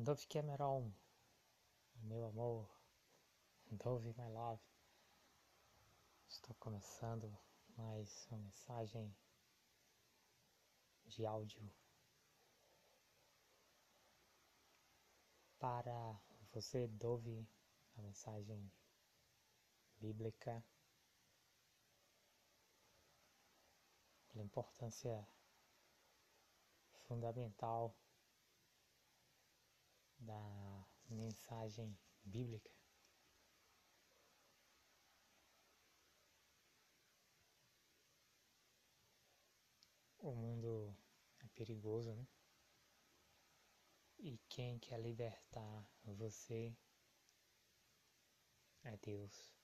Dove Cameron, meu amor, Dove My Love. Estou começando mais uma mensagem de áudio para você, Dove, a mensagem bíblica, pela importância fundamental da mensagem bíblica. O mundo é perigoso, né? E quem quer libertar você é Deus.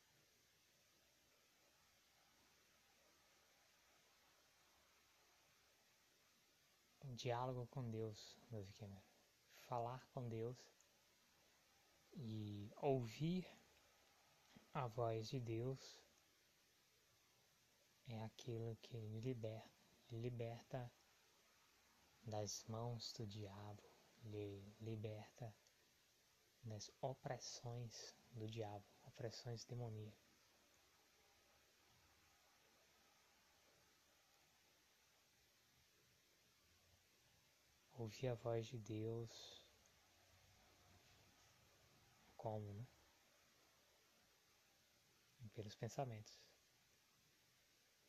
Diálogo com Deus, Davi Cameron falar com Deus e ouvir a voz de Deus é aquilo que liberta, liberta das mãos do diabo, lhe liberta das opressões do diabo, opressões demoníacas. Ouvir a voz de Deus como, né? Pelos pensamentos.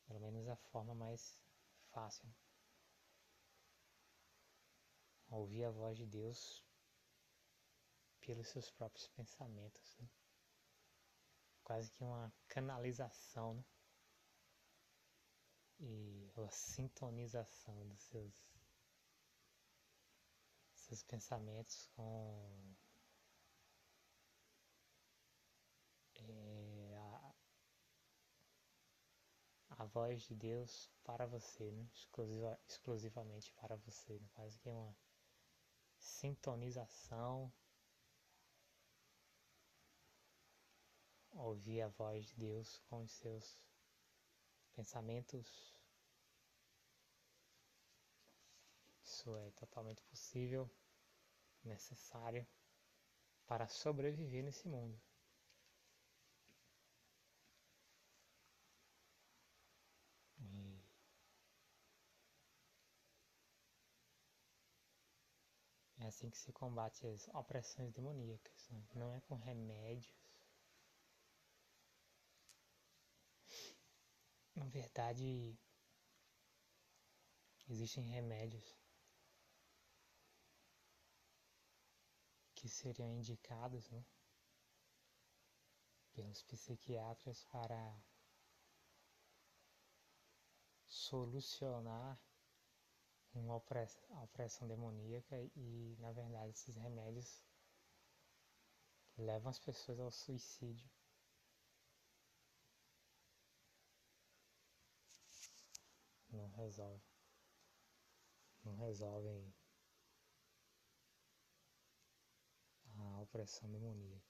Pelo menos a forma mais fácil. Ouvir a voz de Deus pelos seus próprios pensamentos. Né? Quase que uma canalização, né? E a sintonização dos seus seus pensamentos com é, a, a voz de Deus para você, né? Exclusiva, exclusivamente para você, né? quase que uma sintonização. Ouvir a voz de Deus com os seus pensamentos Isso é totalmente possível, necessário para sobreviver nesse mundo. É assim que se combate as opressões demoníacas, né? não é com remédios. Na verdade, existem remédios que seriam indicados né, pelos psiquiatras para solucionar uma opressão, demoníaca e, na verdade, esses remédios levam as pessoas ao suicídio. Não resolve. Não resolvem a opressão demoníaca.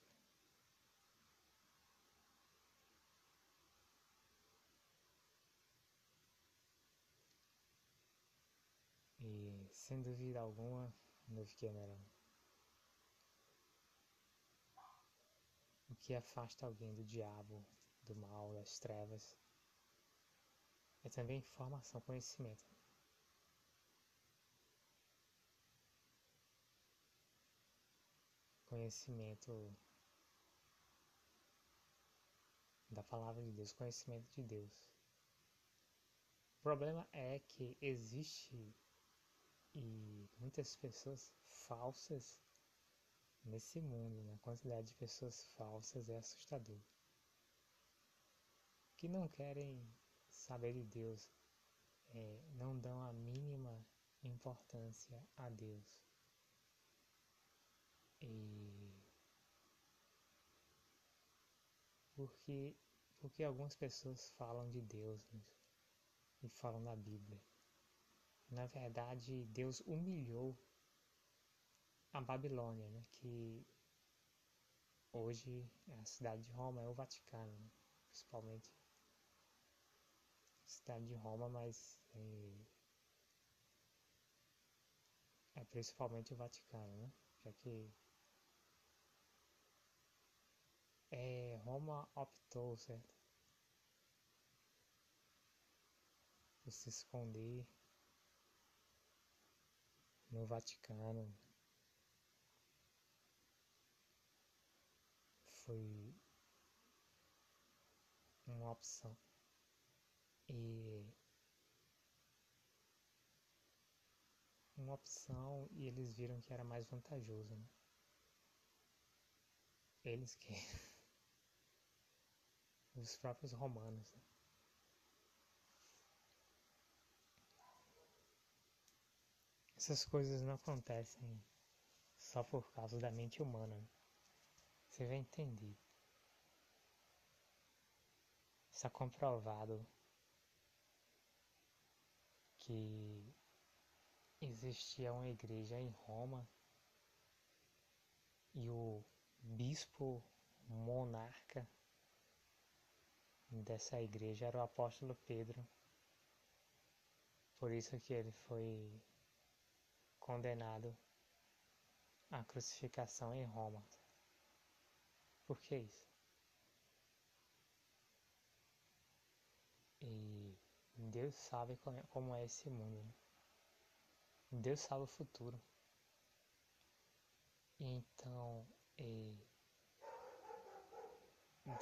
E sem dúvida alguma, Novo Cameron, o que afasta alguém do diabo, do mal, das trevas, é também informação, conhecimento. Conhecimento da palavra de Deus, conhecimento de Deus. O problema é que existe e muitas pessoas falsas nesse mundo, né? a quantidade de pessoas falsas é assustador. Que não querem saber de Deus, é, não dão a mínima importância a Deus. Porque porque algumas pessoas falam de Deus e falam da Bíblia. Na verdade, Deus humilhou a Babilônia, né? que hoje é a cidade de Roma, é o Vaticano, né? principalmente cidade de Roma, mas é, é principalmente o Vaticano, né? já que é, Roma optou, certo? Por se esconder no Vaticano. Foi uma opção. E uma opção e eles viram que era mais vantajoso, né? Eles que os próprios romanos. Né? Essas coisas não acontecem só por causa da mente humana. Né? Você vai entender. Está comprovado que existia uma igreja em Roma e o bispo monarca dessa igreja era o apóstolo Pedro. Por isso que ele foi condenado à crucificação em Roma. Por que isso? E Deus sabe como é esse mundo. Né? Deus sabe o futuro. Então,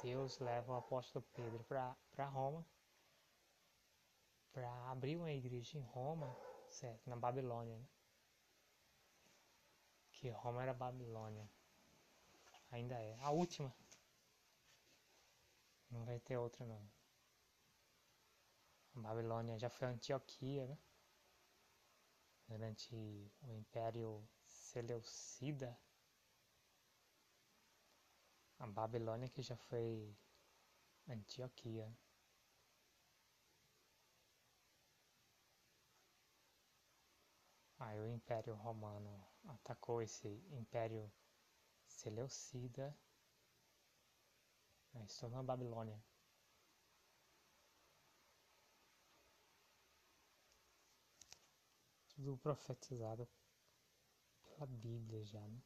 Deus leva o apóstolo Pedro para Roma, para abrir uma igreja em Roma, certo? Na Babilônia, né? Que Roma era Babilônia. Ainda é. A última. Não vai ter outra não. A Babilônia já foi Antioquia, né? Durante o Império Seleucida a Babilônia que já foi Antioquia. Aí o Império Romano atacou esse Império Seleucida, aí se tornou a Babilônia. Tudo profetizado pela Bíblia já, né?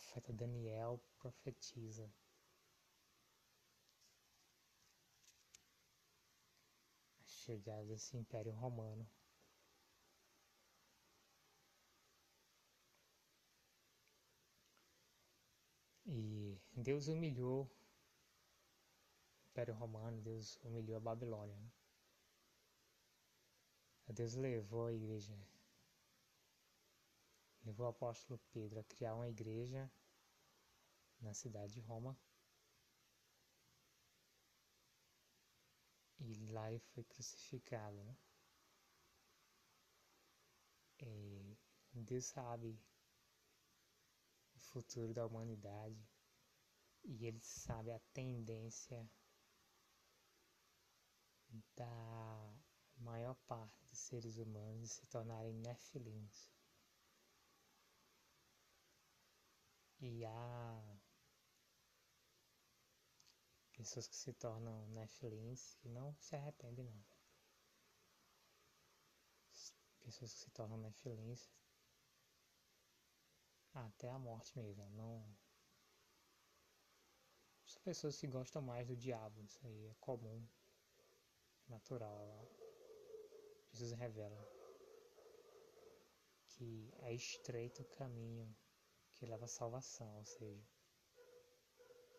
Profeta Daniel profetiza. A chegada desse Império Romano. E Deus humilhou o Império Romano, Deus humilhou a Babilônia. Deus levou a igreja levou o apóstolo Pedro a criar uma igreja na cidade de Roma. E lá ele foi crucificado. Né? E Deus sabe o futuro da humanidade e ele sabe a tendência da maior parte dos seres humanos se tornarem nefilins. E há pessoas que se tornam Nefilins que não se arrependem não. Pessoas que se tornam Nefilins até a morte mesmo, não são pessoas que gostam mais do diabo, isso aí é comum, natural. Jesus revela que é estreito o caminho que leva à salvação, ou seja,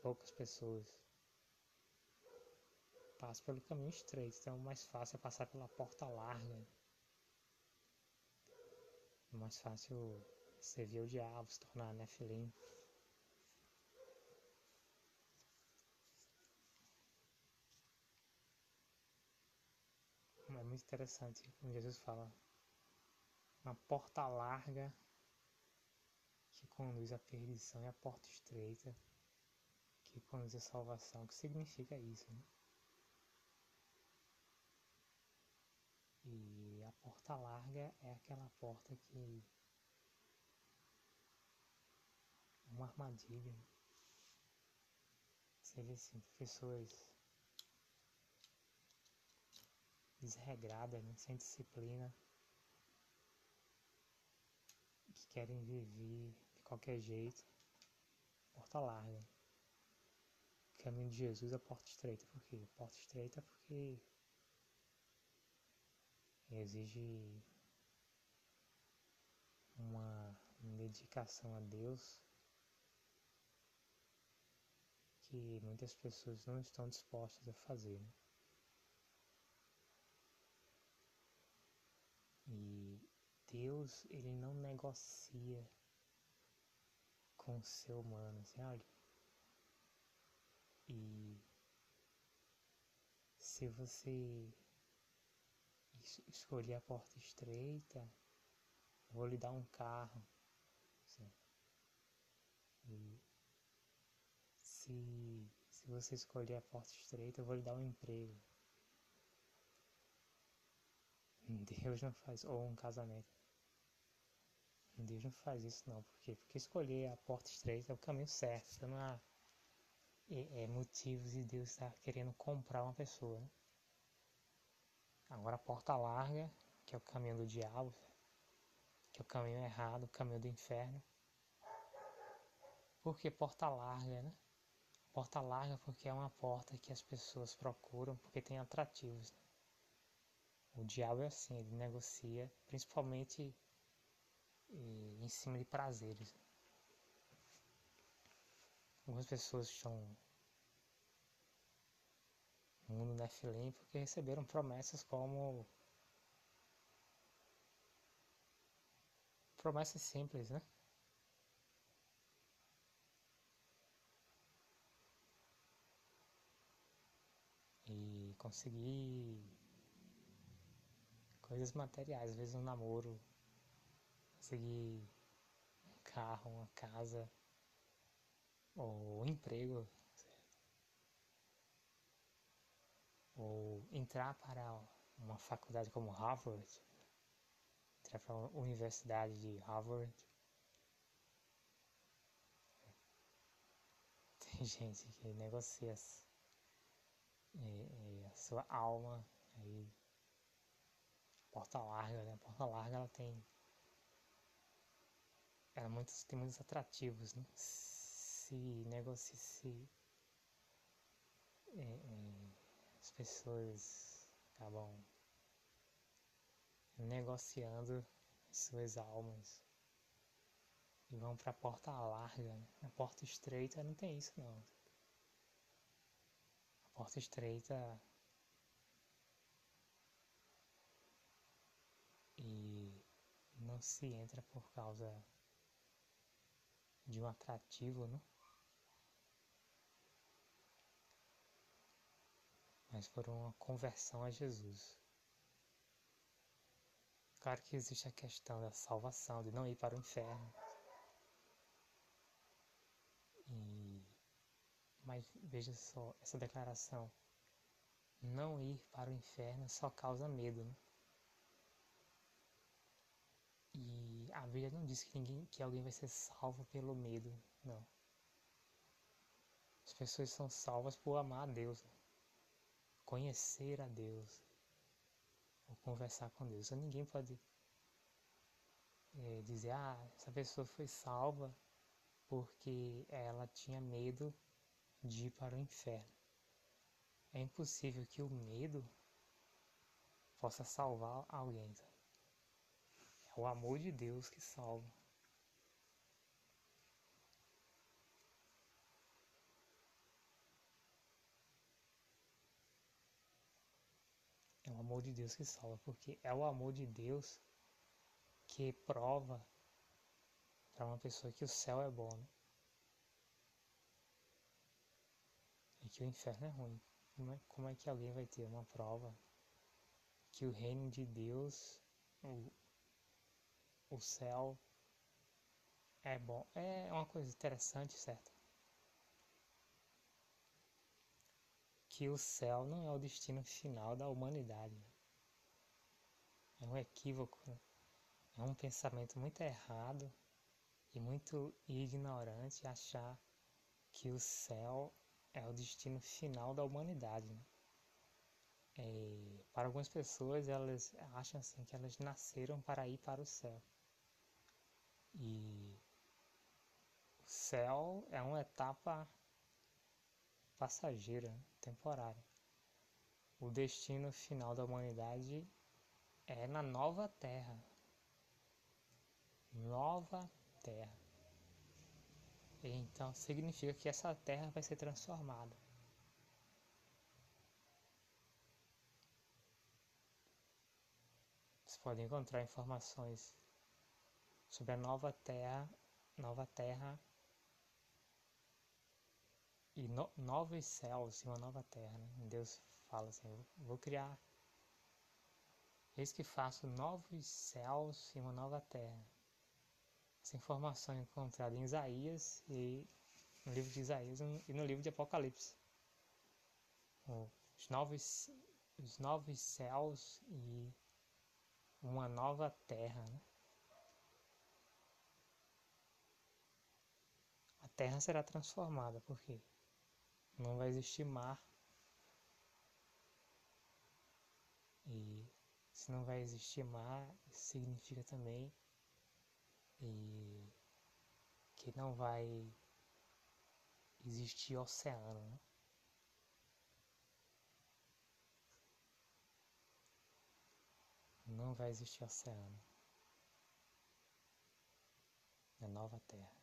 poucas pessoas passam pelo caminho estreito, então o mais fácil é passar pela porta larga. O mais fácil é servir o diabo, se tornar Nefilim. É muito interessante quando Jesus fala uma porta larga conduz à perdição e a porta estreita que conduz à salvação. O que significa isso? Né? E a porta larga é aquela porta que é uma armadilha. Você vê assim, pessoas desregradas, né? sem disciplina, que querem viver qualquer jeito, porta larga. O caminho de Jesus é porta estreita. Por quê? Porta estreita porque exige uma dedicação a Deus que muitas pessoas não estão dispostas a fazer. Né? E Deus, ele não negocia com o ser humano, assim, olha. E se você escolher a porta estreita, vou lhe dar um carro. E se, se você escolher a porta estreita, eu vou lhe dar um emprego. Deus não faz, ou um casamento. Deus não faz isso não, por quê? Porque escolher a porta estreita é o caminho certo, não há é, é motivos de Deus estar querendo comprar uma pessoa. Né? Agora a porta larga, que é o caminho do diabo, que é o caminho errado, o caminho do inferno. Por que porta larga, né? Porta larga porque é uma porta que as pessoas procuram porque tem atrativos. Né? O diabo é assim, ele negocia principalmente em cima de prazeres. Algumas pessoas estão no mundo Nephilim porque receberam promessas como promessas simples, né? E conseguir coisas materiais, às vezes um namoro, conseguir um carro, uma casa, ou um emprego, ou entrar para uma faculdade como Harvard, entrar para a Universidade de Harvard. Tem gente que negocia é, é, a sua alma aí porta larga, né? Porta larga ela tem ela muitos, tem muitos atrativos, né? Se negocia, se é, é, as pessoas acabam negociando suas almas e vão para a porta larga, né? a porta estreita não tem isso não. A porta estreita e não se entra por causa de um atrativo, né? mas por uma conversão a Jesus. Claro que existe a questão da salvação, de não ir para o inferno. E... Mas veja só, essa declaração, não ir para o inferno só causa medo, né? E a Bíblia não diz que, ninguém, que alguém vai ser salvo pelo medo, não. As pessoas são salvas por amar a Deus, conhecer a Deus, ou conversar com Deus. Ninguém pode é, dizer, ah, essa pessoa foi salva porque ela tinha medo de ir para o inferno. É impossível que o medo possa salvar alguém. Tá? É o amor de Deus que salva. É o amor de Deus que salva, porque é o amor de Deus que prova para uma pessoa que o céu é bom né? e que o inferno é ruim. Como é, como é que alguém vai ter uma prova que o reino de Deus, o céu é bom. É uma coisa interessante, certo? Que o céu não é o destino final da humanidade. É um equívoco, né? é um pensamento muito errado e muito ignorante achar que o céu é o destino final da humanidade. Né? É, para algumas pessoas, elas acham assim que elas nasceram para ir para o céu. E o céu é uma etapa passageira, temporária. O destino final da humanidade é na nova terra. Nova terra. Então significa que essa terra vai ser transformada. Você pode encontrar informações sobre a nova terra, nova terra e no, novos céus e uma nova terra. Né? Deus fala assim: vou criar. Eis que faço novos céus e uma nova terra. Essa informação é encontrada em Isaías e no livro de Isaías e no livro de Apocalipse. Os novos, os novos céus e uma nova terra. Né? Terra será transformada, porque não vai existir mar. E se não vai existir mar, significa também que não vai existir oceano. Né? Não vai existir oceano na nova Terra.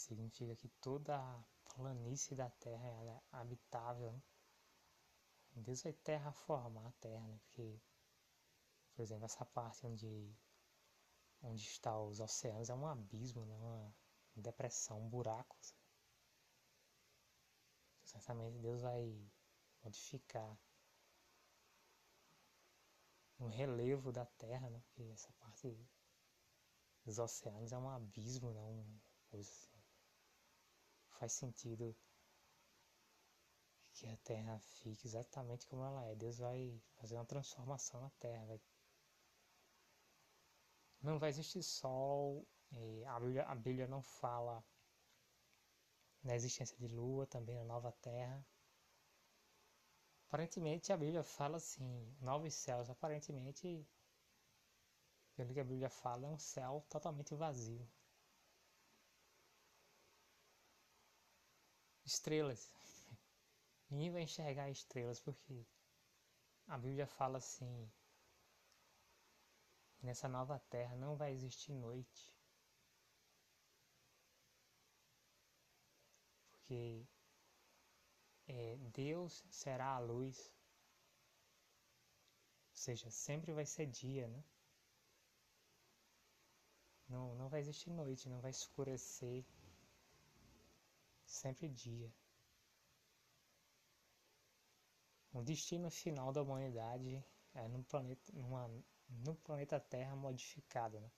Significa que toda a planície da Terra é habitável. Né? Deus vai terraformar a Terra, né? porque, por exemplo, essa parte onde onde está os oceanos é um abismo, né? uma depressão, um buraco. Certamente Deus vai modificar um relevo da Terra, né? porque essa parte dos oceanos é um abismo, né? coisa assim. Faz sentido que a Terra fique exatamente como ela é. Deus vai fazer uma transformação na Terra, vai não vai existir sol, a Bíblia, a Bíblia não fala na existência de lua, também na nova terra. Aparentemente a Bíblia fala assim, novos céus, aparentemente, pelo que a Bíblia fala, é um céu totalmente vazio. Estrelas. Ninguém vai enxergar estrelas porque a Bíblia fala assim, Nessa nova terra não vai existir noite. Porque é, Deus será a luz. Ou seja, sempre vai ser dia, né? Não, não vai existir noite, não vai escurecer. Sempre dia. O destino final da humanidade é num planeta, numa no planeta Terra modificado, né?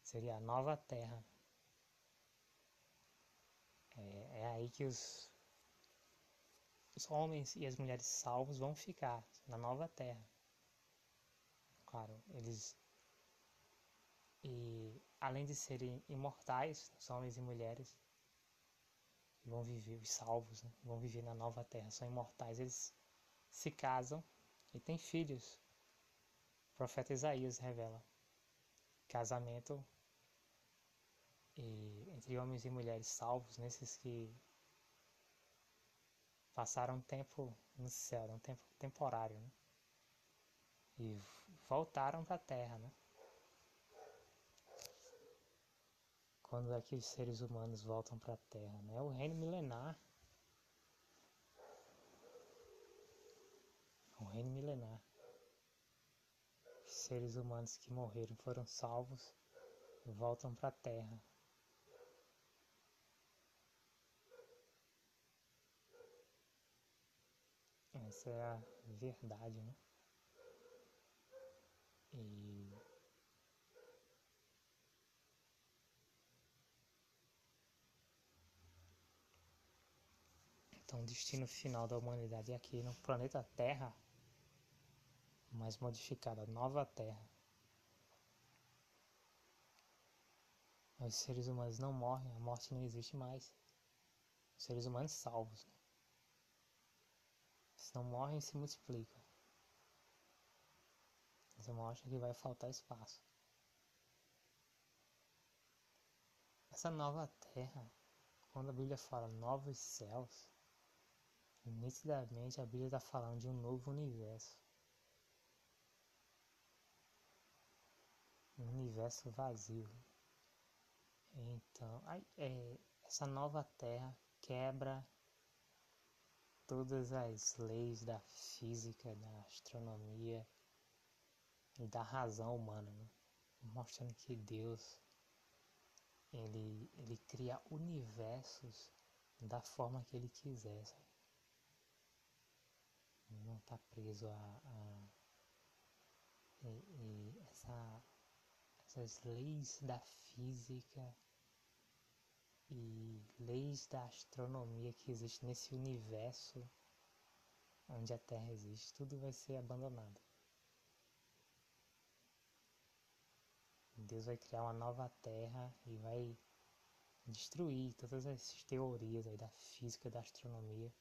Seria a nova Terra. É, é aí que os, os homens e as mulheres salvos vão ficar, na nova Terra. Claro, eles. E além de serem imortais, os homens e mulheres vão viver, os salvos, né? vão viver na nova Terra, são imortais, eles se casam e têm filhos o profeta Isaías revela casamento e, entre homens e mulheres salvos, nesses que passaram tempo no céu, um tempo temporário, né? e voltaram para a terra. Né? Quando é que os seres humanos voltam para a terra? Né? O reino milenar. O reino milenar seres humanos que morreram foram salvos e voltam para a Terra. Essa é a verdade, né? E Então, o destino final da humanidade é aqui no planeta Terra mais modificada, nova Terra. Os seres humanos não morrem, a morte não existe mais. Os seres humanos salvos. Né? Se não morrem, se multiplicam. Isso mostra que vai faltar espaço. essa nova terra, quando a Bíblia fala novos céus, nitidamente a Bíblia está falando de um novo universo. Um universo vazio. Então, é, essa nova terra quebra todas as leis da física, da astronomia e da razão humana, né? mostrando que Deus ele, ele cria universos da forma que ele quiser, sabe? Não está preso a, a essa, essas leis da física e leis da astronomia que existe nesse universo onde a Terra existe, tudo vai ser abandonado. Deus vai criar uma nova Terra e vai destruir todas essas teorias aí da física, da astronomia,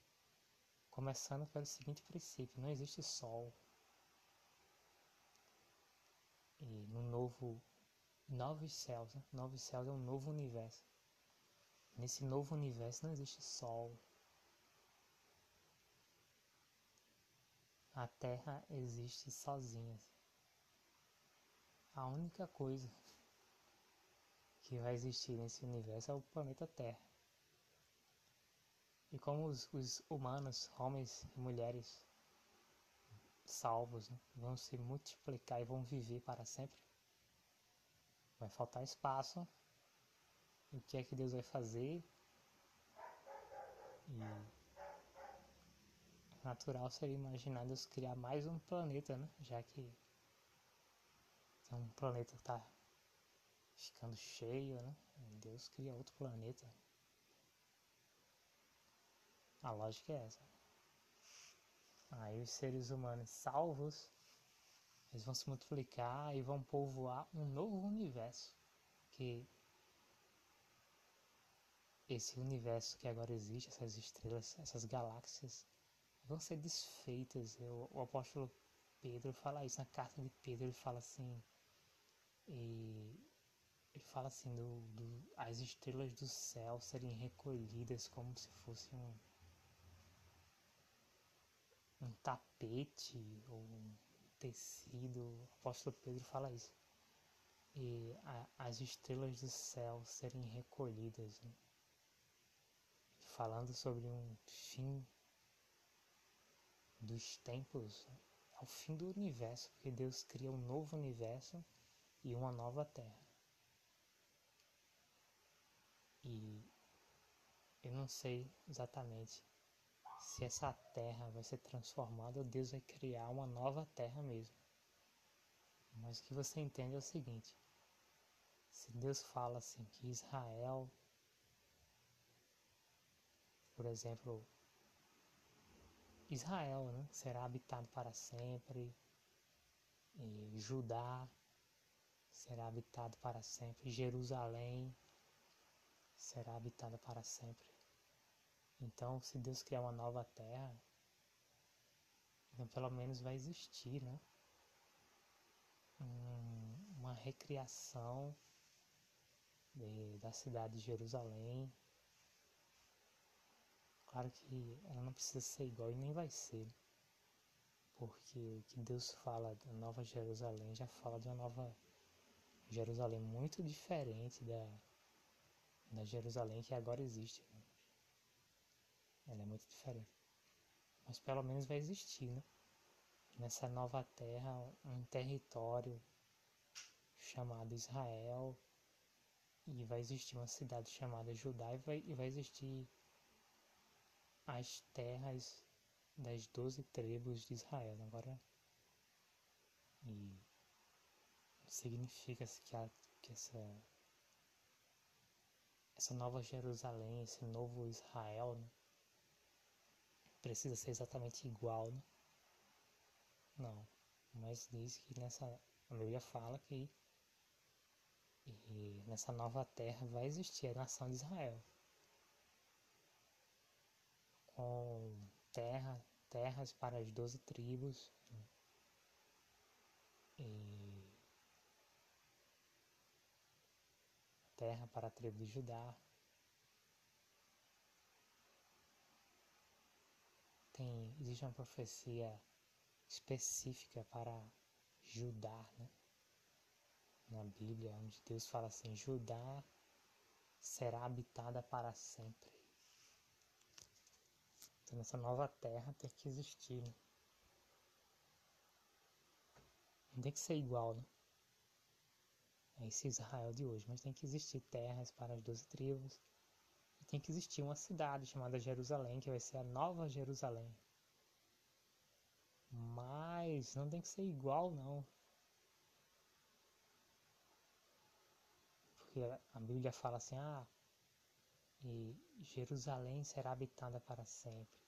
começando pelo seguinte princípio: não existe Sol. E no novo, novos céus, né? novos céus é um novo universo. Nesse novo universo não existe sol. A Terra existe sozinha. A única coisa que vai existir nesse universo é o planeta Terra. E como os, os humanos, homens e mulheres salvos, né, vão se multiplicar e vão viver para sempre, vai faltar espaço o que é que Deus vai fazer. E natural seria imaginar Deus criar mais um planeta, né? Já que um planeta está ficando cheio, né? Deus cria outro planeta. A lógica é essa. Aí os seres humanos salvos, eles vão se multiplicar e vão povoar um novo universo. Que esse universo que agora existe, essas estrelas, essas galáxias, vão ser desfeitas. O, o apóstolo Pedro fala isso na carta de Pedro, ele fala assim, ele fala assim do, do, as estrelas do céu serem recolhidas como se fosse um, um tapete ou um tecido. O apóstolo Pedro fala isso. E a, as estrelas do céu serem recolhidas. Né? falando sobre um fim dos tempos, ao é fim do universo, porque Deus cria um novo universo e uma nova terra. E eu não sei exatamente se essa terra vai ser transformada Deus vai criar uma nova terra mesmo. Mas o que você entende é o seguinte: se Deus fala assim que Israel por exemplo, Israel né, será habitado para sempre, e Judá será habitado para sempre, Jerusalém será habitada para sempre. Então, se Deus criar uma nova terra, então pelo menos vai existir, né? Um, uma recriação de, da cidade de Jerusalém, Claro que ela não precisa ser igual e nem vai ser. Porque o que Deus fala da Nova Jerusalém já fala de uma nova Jerusalém muito diferente da, da Jerusalém que agora existe. Ela é muito diferente. Mas pelo menos vai existir, né? Nessa nova terra, um território chamado Israel, e vai existir uma cidade chamada Judá, e vai, e vai existir as terras das doze tribos de Israel. Agora, e significa que, a, que essa, essa nova Jerusalém, esse novo Israel, né, precisa ser exatamente igual, né? Não, mas diz que nessa, a Bíblia fala que e nessa nova terra vai existir a nação de Israel com terra, terras para as doze tribos. E terra para a tribo de Judá. Tem, existe uma profecia específica para Judá, né? na Bíblia, onde Deus fala assim: Judá será habitada para sempre. Então, nessa nova terra tem que existir. Né? Não tem que ser igual, né? É esse Israel de hoje, mas tem que existir terras para as doze tribos. Tem que existir uma cidade chamada Jerusalém, que vai ser a nova Jerusalém. Mas não tem que ser igual, não. Porque a Bíblia fala assim: ah, e Jerusalém será habitada para sempre.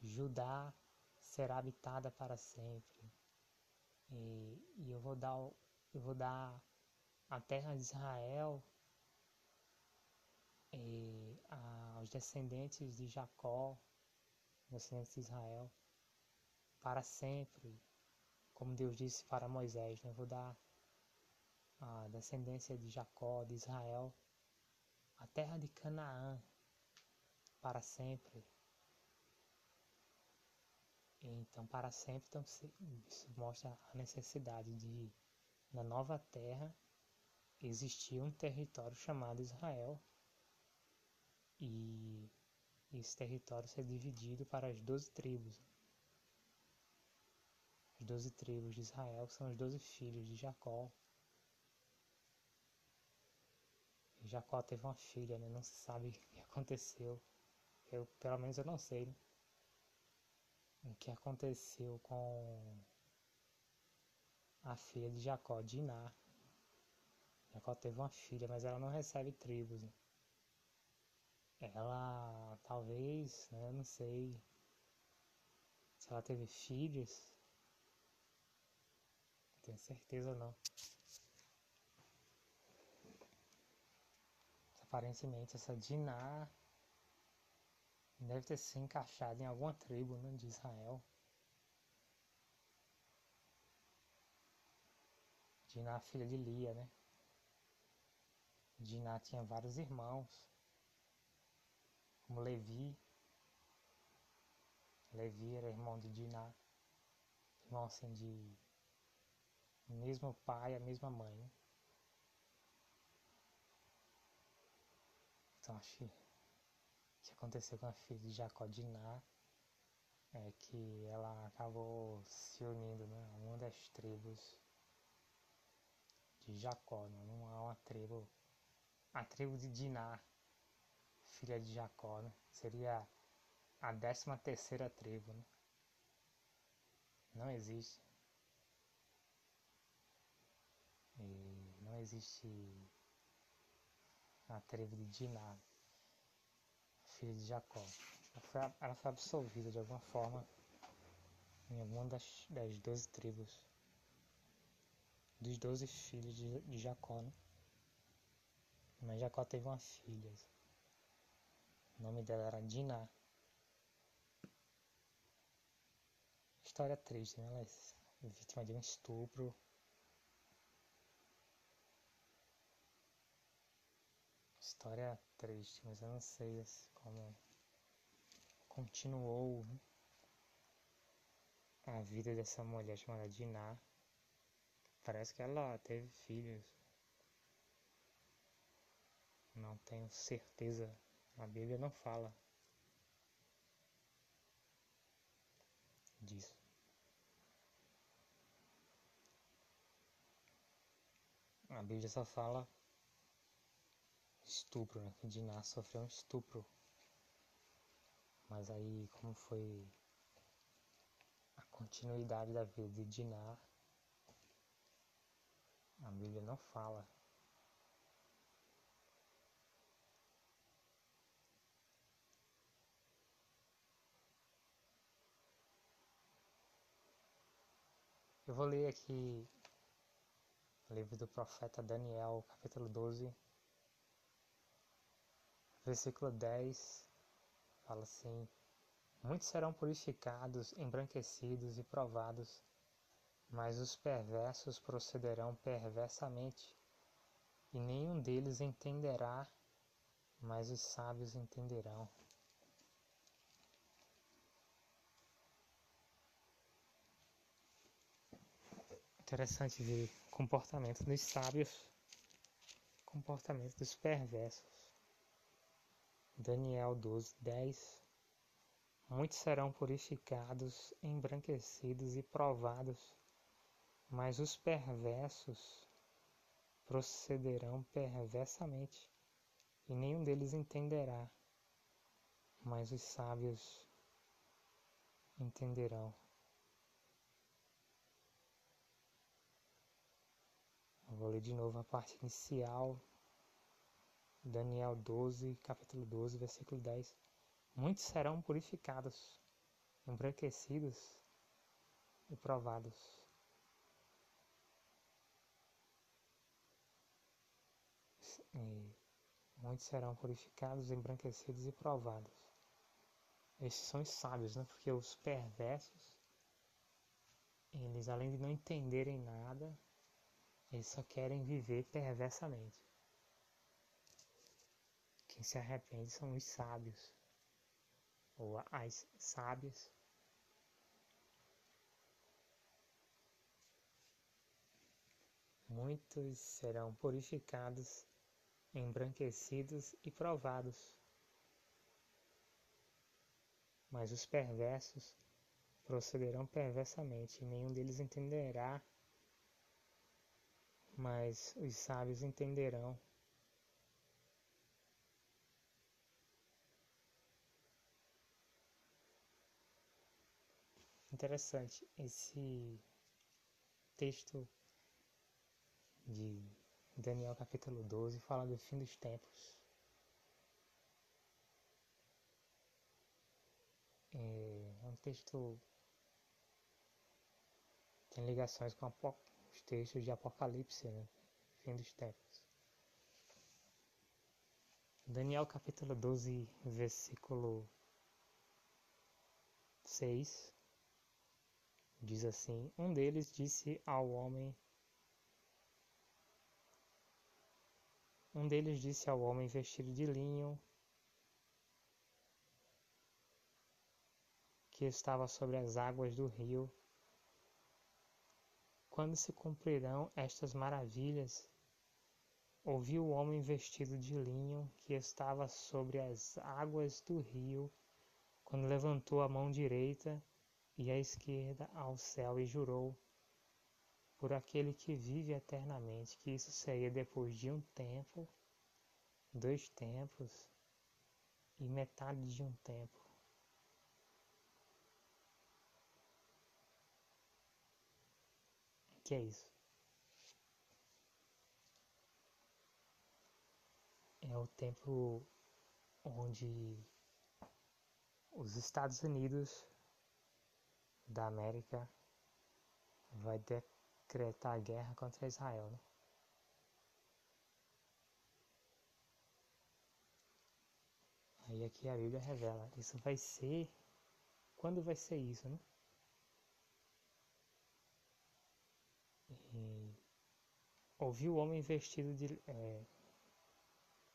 Judá será habitada para sempre. E, e eu vou dar eu vou dar a terra de Israel e aos descendentes de Jacó, descendentes de Israel, para sempre, como Deus disse para Moisés, né? vou dar a descendência de Jacó, de Israel, a terra de Canaã para sempre. Então, para sempre, então, isso mostra a necessidade de, na nova terra, existir um território chamado Israel e esse território ser dividido para as doze tribos. As doze tribos de Israel são os doze filhos de Jacó. Jacó teve uma filha, né? Não se sabe o que aconteceu. Eu, pelo menos eu não sei, né? O que aconteceu com a filha de Jacó, Diná. Jacó teve uma filha, mas ela não recebe tribos. Né? Ela talvez, né, não sei se ela teve filhos. Tenho certeza não. Aparentemente essa Diná deve ter se encaixado em alguma tribo né, de Israel. Diná, filha de Lia, né? Diná tinha vários irmãos, como Levi. Levi era irmão de Diná, irmão assim de mesmo pai, a mesma mãe. Né? Então acho que aconteceu com a filha de Jacó Diná é que ela acabou se unindo né, a uma das tribos de Jacó, né? não há uma tribo a tribo de Diná, filha de Jacó, né? seria a décima terceira tribo. Né? Não existe. E não existe a tribo de Diná, filha de Jacó. Ela foi, ela foi absolvida de alguma forma em alguma das, das 12 tribos, dos doze filhos de, de Jacó. Né? Mas Jacó teve uma filha. O nome dela era Diná. História triste, né? Ela é vítima de um estupro. História triste, mas eu não sei como continuou a vida dessa mulher chamada Diná. Parece que ela teve filhos. Não tenho certeza. A Bíblia não fala disso. A Bíblia só fala estupro, né? Que Diná sofreu um estupro. Mas aí, como foi a continuidade da vida de Diná, a Bíblia não fala Eu vou ler aqui o livro do profeta Daniel, capítulo 12, versículo 10. Fala assim: Muitos serão purificados, embranquecidos e provados, mas os perversos procederão perversamente. e nenhum deles entenderá, mas os sábios entenderão. Interessante ver comportamento dos sábios, comportamento dos perversos. Daniel 12, 10 Muitos serão purificados, embranquecidos e provados, mas os perversos procederão perversamente, e nenhum deles entenderá, mas os sábios entenderão. Eu vou ler de novo a parte inicial, Daniel 12, capítulo 12, versículo 10. Muitos serão purificados, embranquecidos e provados. E muitos serão purificados, embranquecidos e provados. Esses são os sábios, né? Porque os perversos, eles além de não entenderem nada, eles só querem viver perversamente. Quem se arrepende são os sábios ou as sábias. Muitos serão purificados, embranquecidos e provados. Mas os perversos procederão perversamente, e nenhum deles entenderá, mas os sábios entenderão. interessante esse texto de Daniel capítulo 12 fala do fim dos tempos. É, é um texto tem ligações com os textos de Apocalipse, né? fim dos tempos. Daniel capítulo 12, versículo 6 Diz assim: Um deles disse ao homem: Um deles disse ao homem vestido de linho que estava sobre as águas do rio: Quando se cumprirão estas maravilhas? Ouviu o homem vestido de linho que estava sobre as águas do rio, quando levantou a mão direita e a esquerda ao céu e jurou por aquele que vive eternamente que isso seria depois de um tempo, dois tempos e metade de um tempo. Que é isso? É o tempo onde os Estados Unidos da América vai decretar guerra contra Israel. Né? Aí aqui a Bíblia revela, isso vai ser, quando vai ser isso, né? Ouviu o homem vestido de, é,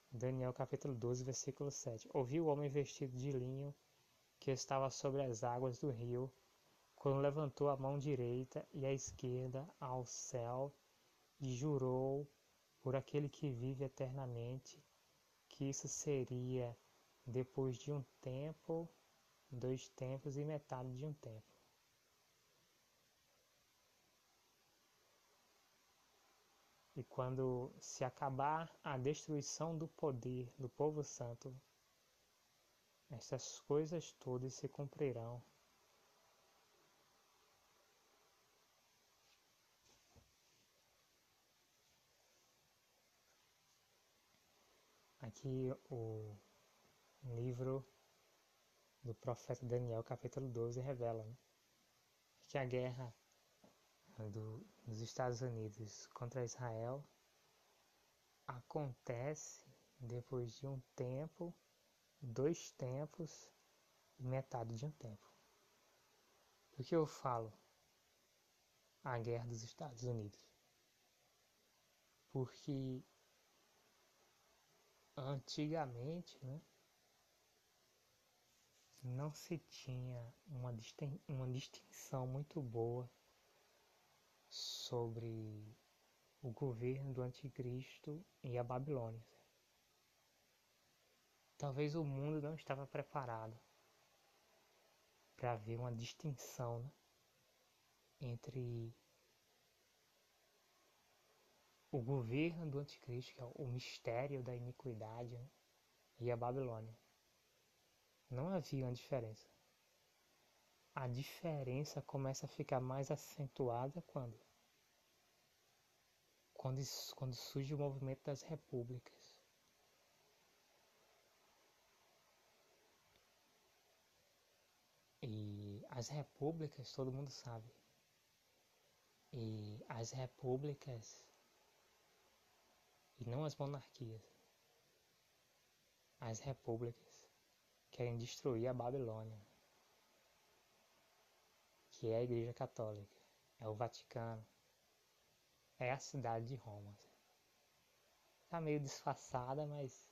Daniel capítulo 12, versículo 7. Ouviu o homem vestido de linho que estava sobre as águas do rio quando levantou a mão direita e a esquerda ao céu e jurou por aquele que vive eternamente que isso seria depois de um tempo, dois tempos e metade de um tempo. E quando se acabar a destruição do poder do povo santo, estas coisas todas se cumprirão. Aqui o livro do profeta Daniel, capítulo 12, revela né, que a guerra do, dos Estados Unidos contra Israel acontece depois de um tempo, dois tempos e metade de um tempo. Por que eu falo a guerra dos Estados Unidos? Porque antigamente, né, não se tinha uma, distin uma distinção muito boa sobre o governo do anticristo e a Babilônia. Talvez o mundo não estava preparado para ver uma distinção né, entre o governo do anticristo, que é o mistério da iniquidade, né, e a Babilônia. Não havia uma diferença. A diferença começa a ficar mais acentuada quando? Quando, quando surge o movimento das repúblicas. E as repúblicas, todo mundo sabe. E as repúblicas, e não as monarquias, as repúblicas querem destruir a Babilônia, que é a Igreja Católica, é o Vaticano, é a cidade de Roma. Tá meio disfarçada, mas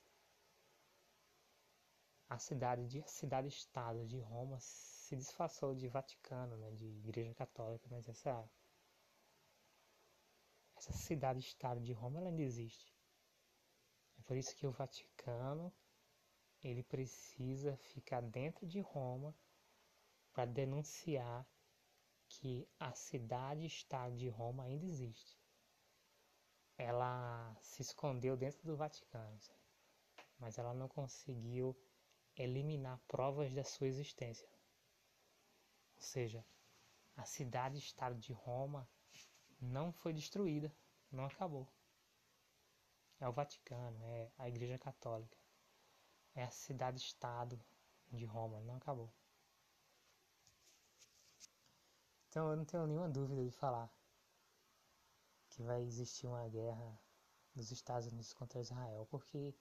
a cidade de cidade-estado de Roma se disfarçou de Vaticano, né, de Igreja Católica, mas essa essa cidade-estado de Roma ela ainda existe. É por isso que o Vaticano ele precisa ficar dentro de Roma para denunciar que a cidade-estado de Roma ainda existe. Ela se escondeu dentro do Vaticano, mas ela não conseguiu eliminar provas da sua existência. Ou seja, a cidade-estado de Roma não foi destruída, não acabou. É o Vaticano, é a Igreja Católica, é a cidade-estado de Roma, não acabou. Então eu não tenho nenhuma dúvida de falar que vai existir uma guerra dos Estados Unidos contra Israel, porque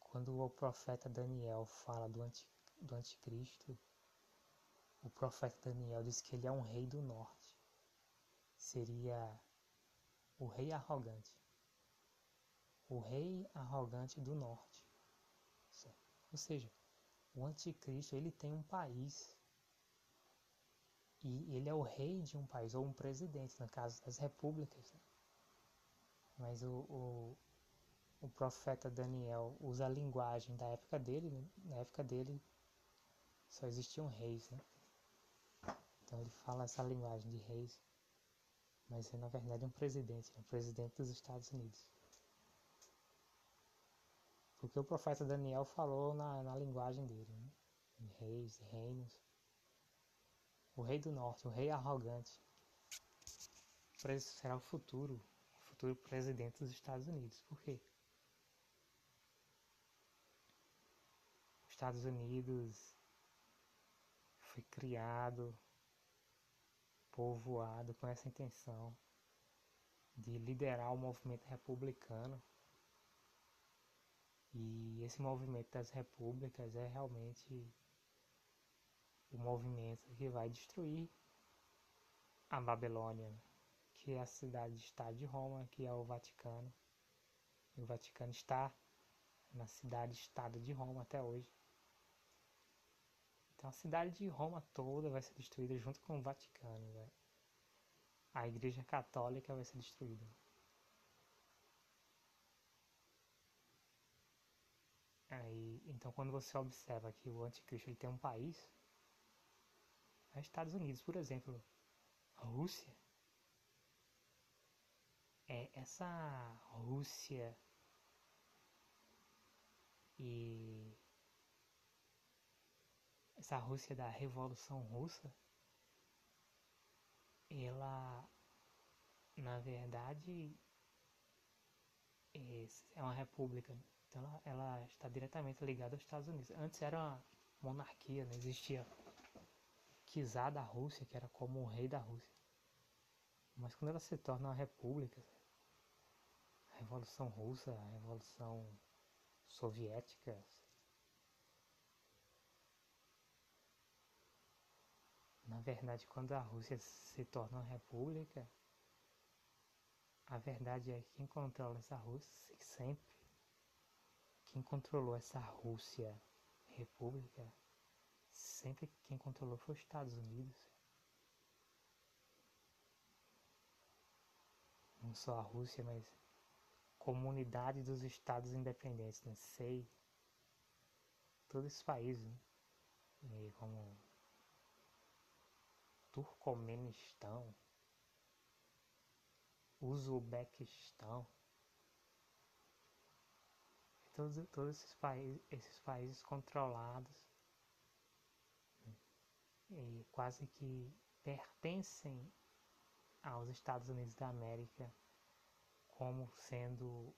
quando o profeta Daniel fala do, anti, do anticristo, o profeta Daniel diz que ele é um rei do norte. Seria o rei arrogante. O rei arrogante do norte. Ou seja, o anticristo ele tem um país e ele é o rei de um país, ou um presidente, no caso das repúblicas. Né? Mas o, o, o, profeta Daniel usa a linguagem da época dele, né? na época dele só existiam reis, né? Então ele fala essa linguagem de reis, mas é na verdade um presidente, é um presidente dos Estados Unidos. Porque o profeta Daniel falou na, na linguagem dele, né? reis, reinos. O rei do norte, o rei arrogante, será o futuro, o futuro presidente dos Estados Unidos. Por quê? Os Estados Unidos foi criado povoado com essa intenção de liderar o movimento republicano. E esse movimento das repúblicas é realmente o movimento que vai destruir a Babilônia, que é a cidade-estado de Roma, que é o Vaticano. E o Vaticano está na cidade-estado de Roma até hoje. Então a cidade de Roma toda vai ser destruída junto com o Vaticano. Né? A Igreja Católica vai ser destruída. Aí, então quando você observa que o anticristo ele tem um país, Estados Unidos, por exemplo, a Rússia. É essa Rússia e essa Rússia da Revolução Russa, ela, na verdade, é uma república. Então ela, ela está diretamente ligada aos Estados Unidos. Antes era uma monarquia, não existia Kizar da Rússia, que era como o rei da Rússia. Mas quando ela se torna uma república, a Revolução Russa, a Revolução Soviética, Na verdade, quando a Rússia se torna uma república, a verdade é que quem controla essa Rússia sempre, quem controlou essa Rússia república, sempre quem controlou foi os Estados Unidos. Não só a Rússia, mas comunidade dos estados independentes, né? Sei, todos esses países, né? como Turcomenistão, Uzbequistão, todos, todos esses, países, esses países controlados? Quase que pertencem aos Estados Unidos da América como sendo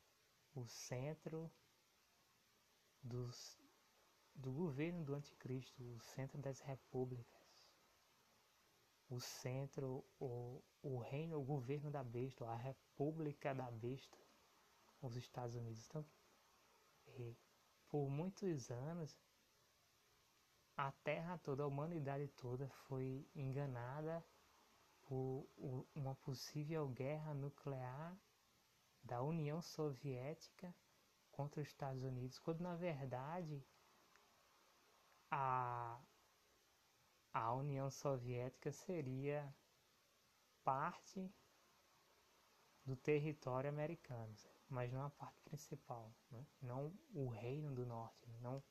o centro dos, do governo do anticristo, o centro das repúblicas, o centro, o, o reino, o governo da besta, a república da besta, os Estados Unidos. Então, por muitos anos, a Terra toda, a humanidade toda foi enganada por uma possível guerra nuclear da União Soviética contra os Estados Unidos, quando na verdade a, a União Soviética seria parte do território americano, mas não a parte principal, né? não o Reino do Norte, não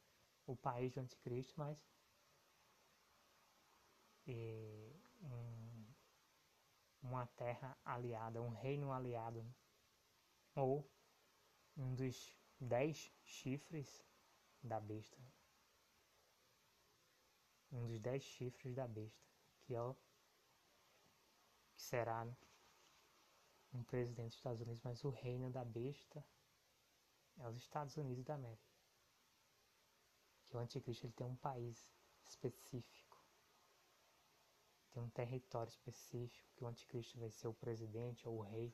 o país do Anticristo, mas e, um, uma terra aliada, um reino aliado. Ou um dos dez chifres da besta. Um dos dez chifres da besta, que é o que será um presidente dos Estados Unidos, mas o reino da besta é os Estados Unidos da América. Que o anticristo ele tem um país específico, tem um território específico, que o anticristo vai ser o presidente ou o rei.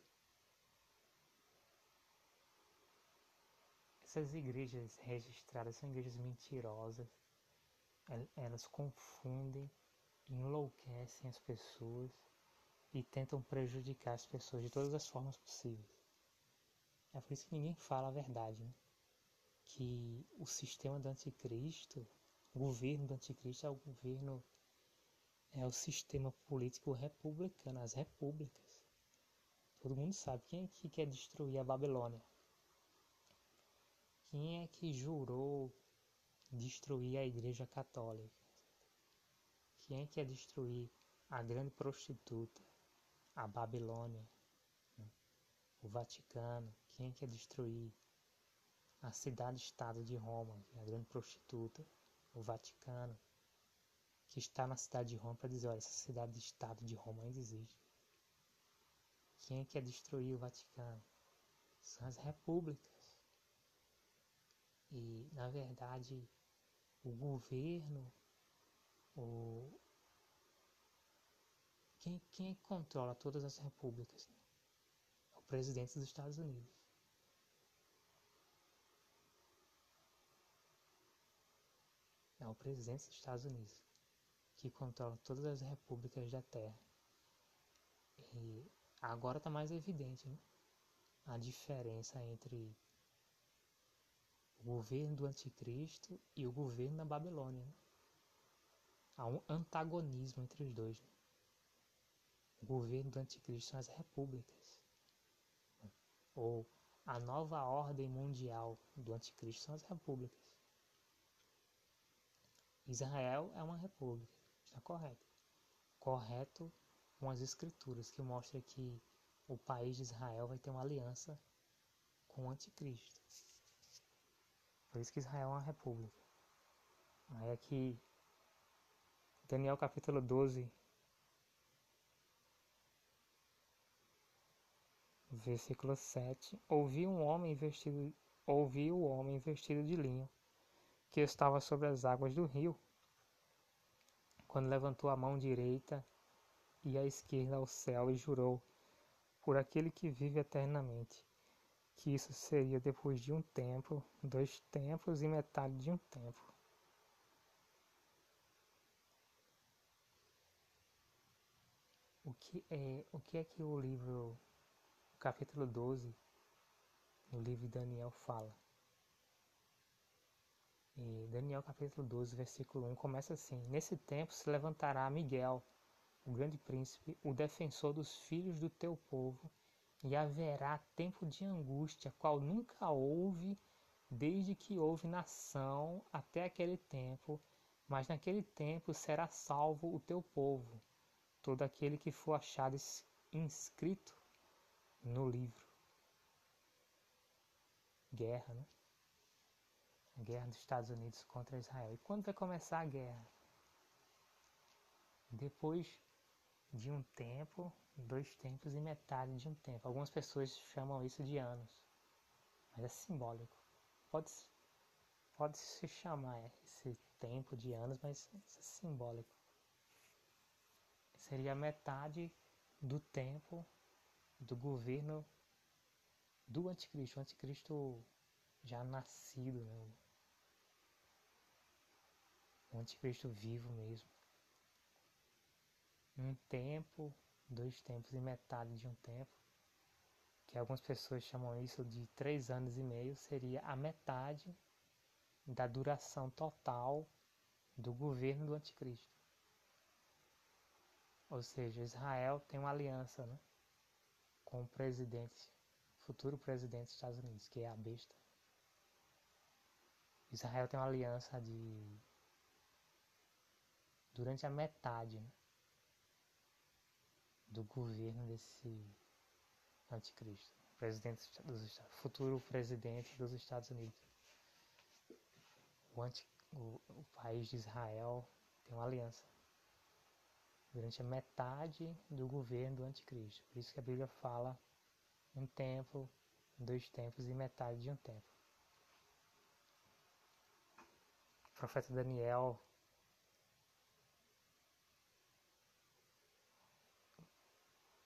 Essas igrejas registradas são igrejas mentirosas, elas confundem, enlouquecem as pessoas e tentam prejudicar as pessoas de todas as formas possíveis. É por isso que ninguém fala a verdade, né? Que o sistema do anticristo, o governo do anticristo é o governo, é o sistema político republicano, as repúblicas. Todo mundo sabe quem é que quer destruir a Babilônia. Quem é que jurou destruir a Igreja Católica? Quem é que ia destruir a grande prostituta, a Babilônia, o Vaticano? Quem é que ia destruir a cidade-estado de Roma, a grande prostituta, o Vaticano, que está na cidade de Roma para dizer, olha, essa cidade-estado de Roma ainda existe. Quem é que ia destruir o Vaticano? São as repúblicas. E, na verdade, o governo, o... Quem, quem controla todas as repúblicas? É o presidente dos Estados Unidos. É o presidente dos Estados Unidos que controla todas as repúblicas da Terra. E agora está mais evidente né? a diferença entre o governo do anticristo e o governo da Babilônia. Né? Há um antagonismo entre os dois. Né? O governo do anticristo são as repúblicas. Né? Ou a nova ordem mundial do anticristo são as repúblicas. Israel é uma república, está correto. Correto com as escrituras que mostra que o país de Israel vai ter uma aliança com o anticristo. Por isso que Israel é uma república. Aí aqui, Daniel capítulo 12, versículo 7. Ouvi um homem vestido, ouvi o homem vestido de linho, que estava sobre as águas do rio, quando levantou a mão direita e a esquerda ao céu e jurou por aquele que vive eternamente que isso seria depois de um tempo, dois tempos e metade de um tempo. O que é, o que, é que o livro, o capítulo 12, no livro de Daniel fala? E Daniel capítulo 12, versículo 1 começa assim: Nesse tempo se levantará Miguel, o grande príncipe, o defensor dos filhos do teu povo, e haverá tempo de angústia, qual nunca houve desde que houve nação até aquele tempo, mas naquele tempo será salvo o teu povo, todo aquele que for achado inscrito no livro. Guerra, né? Guerra dos Estados Unidos contra Israel. E quando vai começar a guerra? Depois de um tempo, dois tempos e metade de um tempo. Algumas pessoas chamam isso de anos, mas é simbólico. Pode, pode se chamar esse tempo de anos, mas isso é simbólico. Seria metade do tempo do governo do anticristo, o anticristo já nascido, né? O anticristo vivo mesmo. Um tempo, dois tempos e metade de um tempo, que algumas pessoas chamam isso de três anos e meio, seria a metade da duração total do governo do anticristo. Ou seja, Israel tem uma aliança né, com o presidente, futuro presidente dos Estados Unidos, que é a besta. Israel tem uma aliança de durante a metade né, do governo desse anticristo, presidente dos futuro presidente dos Estados Unidos. O, anti, o, o país de Israel tem uma aliança durante a metade do governo do anticristo. Por isso que a Bíblia fala um tempo, dois tempos e metade de um tempo. O profeta Daniel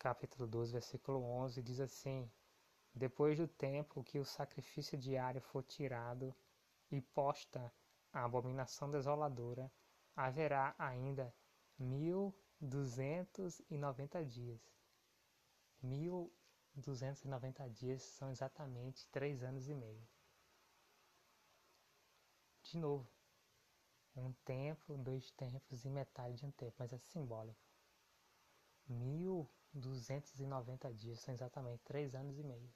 capítulo 12, versículo 11 diz assim: Depois do tempo que o sacrifício diário for tirado e posta a abominação desoladora, haverá ainda mil 290 dias. 1290 dias são exatamente 3 anos e meio. De novo, um tempo, dois tempos e metade de um tempo, mas é simbólico. 1290 dias são exatamente 3 anos e meio.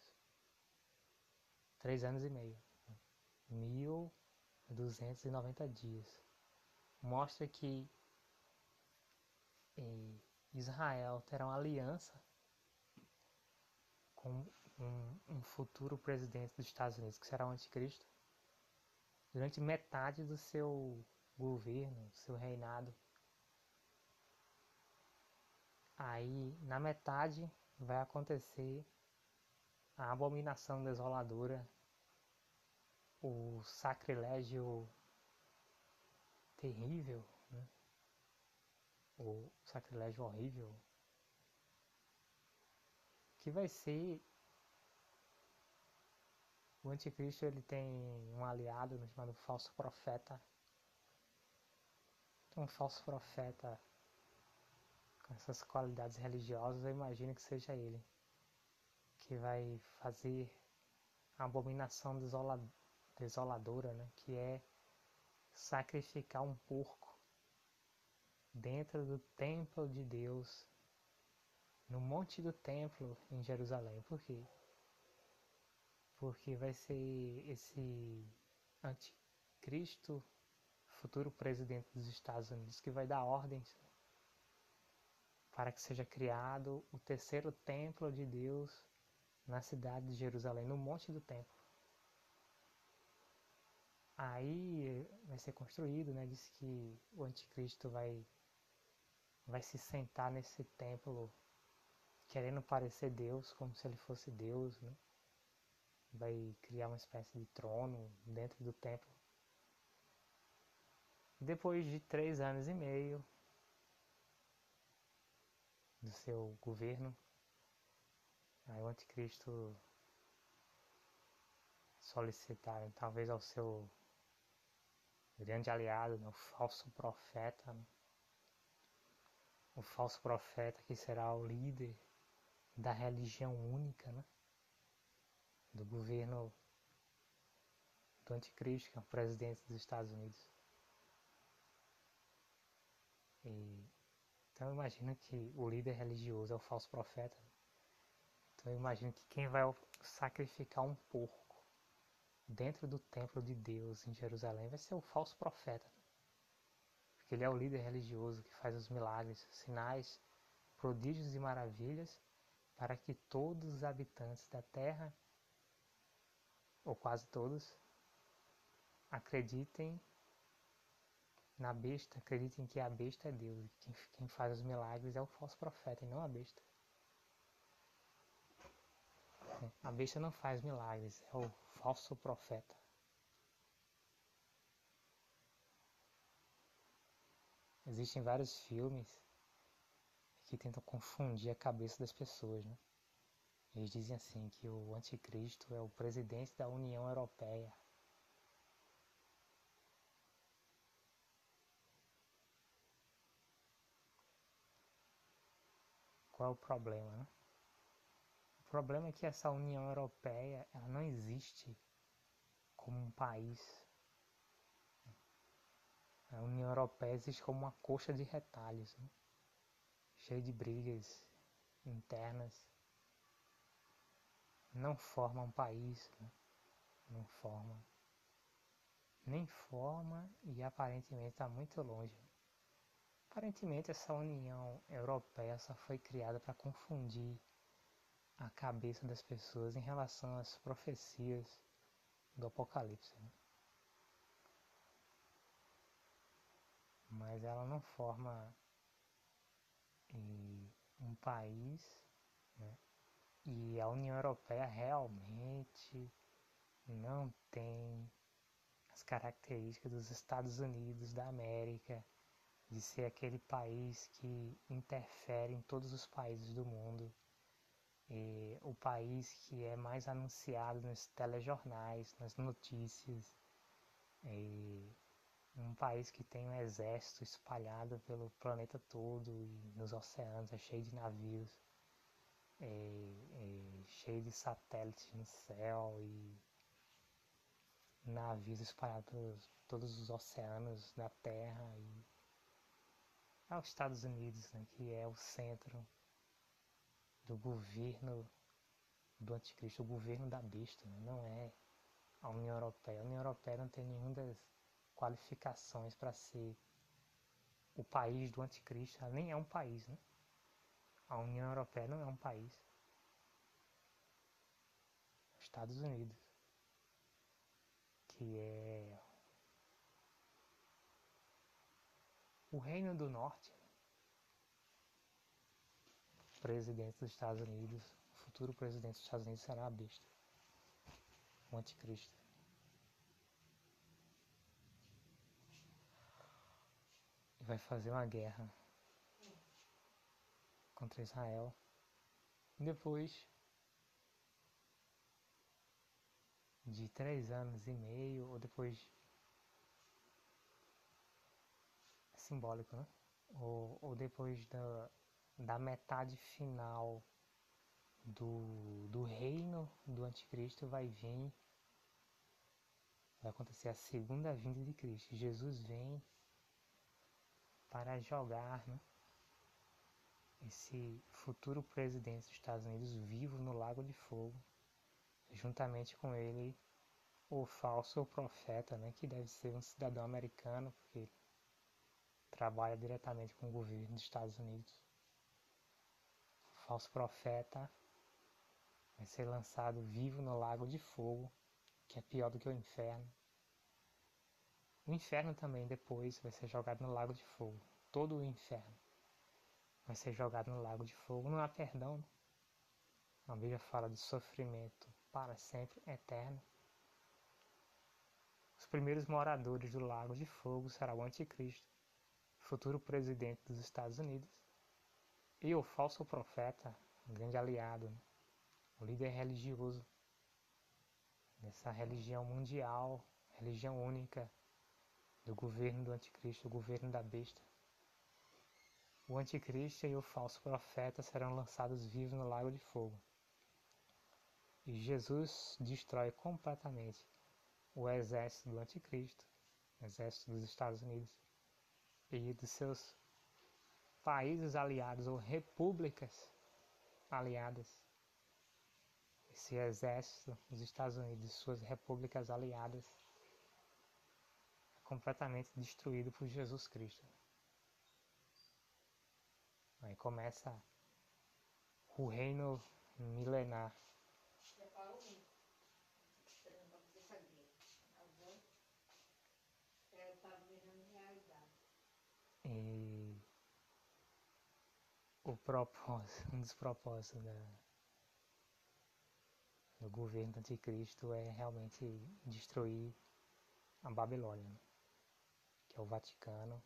3 anos e meio. 1290 dias. Mostra que Israel terá uma aliança com um, um, futuro presidente dos Estados Unidos, que será o anticristo, durante metade do seu governo, seu reinado. Aí, na metade, vai acontecer a abominação desoladora, o sacrilégio terrível o sacrilégio horrível, que vai ser o anticristo ele tem um aliado chamado falso profeta. Um falso profeta essas qualidades religiosas, eu imagino que seja ele que vai fazer a abominação desoladora, né? que é sacrificar um porco dentro do templo de Deus, no monte do templo em Jerusalém. Por quê? Porque vai ser esse anticristo, futuro presidente dos Estados Unidos, que vai dar ordens para que seja criado o terceiro templo de Deus na cidade de Jerusalém, no monte do templo. Aí vai ser construído, né? Diz que o anticristo vai vai se sentar nesse templo querendo parecer Deus, como se ele fosse Deus, né? Vai criar uma espécie de trono dentro do templo. Depois de três anos e meio do seu governo, aí o anticristo solicitar talvez ao seu grande aliado, né, o falso profeta, né? o falso profeta que será o líder da religião única, né? do governo do anticristo, que é o presidente dos Estados Unidos. E, então eu imagino que o líder religioso é o falso profeta. Então eu imagino que quem vai sacrificar um porco dentro do templo de Deus em Jerusalém vai ser o falso profeta. Porque ele é o líder religioso que faz os milagres, sinais, prodígios e maravilhas para que todos os habitantes da terra, ou quase todos, acreditem na besta, acreditem que a besta é Deus. Quem, quem faz os milagres é o falso profeta e não a besta. A besta não faz milagres, é o falso profeta. Existem vários filmes que tentam confundir a cabeça das pessoas, né? Eles dizem assim que o anticristo é o presidente da União Europeia. Qual é o problema, né? O problema é que essa União Europeia ela não existe como um país. A União Europeia existe como uma coxa de retalhos, né? cheia de brigas internas. Não forma um país, né? não forma. Nem forma e aparentemente está muito longe. Aparentemente essa União Europeia só foi criada para confundir a cabeça das pessoas em relação às profecias do Apocalipse. Né? Mas ela não forma um país né? e a União Europeia realmente não tem as características dos Estados Unidos da América, de ser aquele país que interfere em todos os países do mundo. O país que é mais anunciado nos telejornais, nas notícias, um país que tem um exército espalhado pelo planeta todo e nos oceanos, é cheio de navios, é, é cheio de satélites no céu e navios espalhados por todos os oceanos da Terra e aos Estados Unidos, né, que é o centro do governo do anticristo, o governo da besta, né? não é a União Europeia. A União Europeia não tem nenhuma das qualificações para ser o país do anticristo, ela nem é um país, né? A União Europeia não é um país. Estados Unidos, que é o Reino do Norte, presidente dos Estados Unidos, o futuro presidente dos Estados Unidos será a besta, o anticristo. E vai fazer uma guerra contra Israel. E depois de três anos e meio, ou depois. É simbólico, né? Ou, ou depois da, da metade final do, do reino do anticristo vai vir, vai acontecer a segunda vinda de Cristo. Jesus vem para jogar né, esse futuro presidente dos Estados Unidos vivo no Lago de Fogo, juntamente com ele o falso profeta, né, que deve ser um cidadão americano, porque trabalha diretamente com o governo dos Estados Unidos falso profeta vai ser lançado vivo no lago de fogo, que é pior do que o inferno. O inferno também depois vai ser jogado no lago de fogo. Todo o inferno vai ser jogado no lago de fogo. Não há perdão. Né? A Bíblia fala de sofrimento para sempre eterno. Os primeiros moradores do lago de fogo será o anticristo, futuro presidente dos Estados Unidos, e o falso profeta, um grande aliado, né? o líder religioso dessa religião mundial, religião única do governo do anticristo, o governo da besta. O anticristo e o falso profeta serão lançados vivos no lago de fogo. E Jesus destrói completamente o exército do anticristo, o exército dos Estados Unidos e dos seus países aliados ou repúblicas aliadas. Esse exército dos Estados Unidos e suas repúblicas aliadas é completamente destruído por Jesus Cristo. Aí começa o reino milenar. E o propósito, um dos propósitos da, do governo anticristo é realmente destruir a Babilônia, né? que é o Vaticano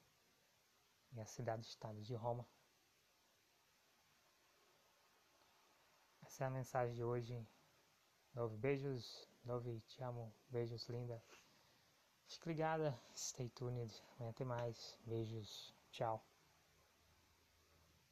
e a cidade-estado de Roma. Essa é a mensagem de hoje. Nove beijos, nove te amo, beijos linda. Fique ligada, stay tuned. Amanhã tem mais. Beijos, tchau.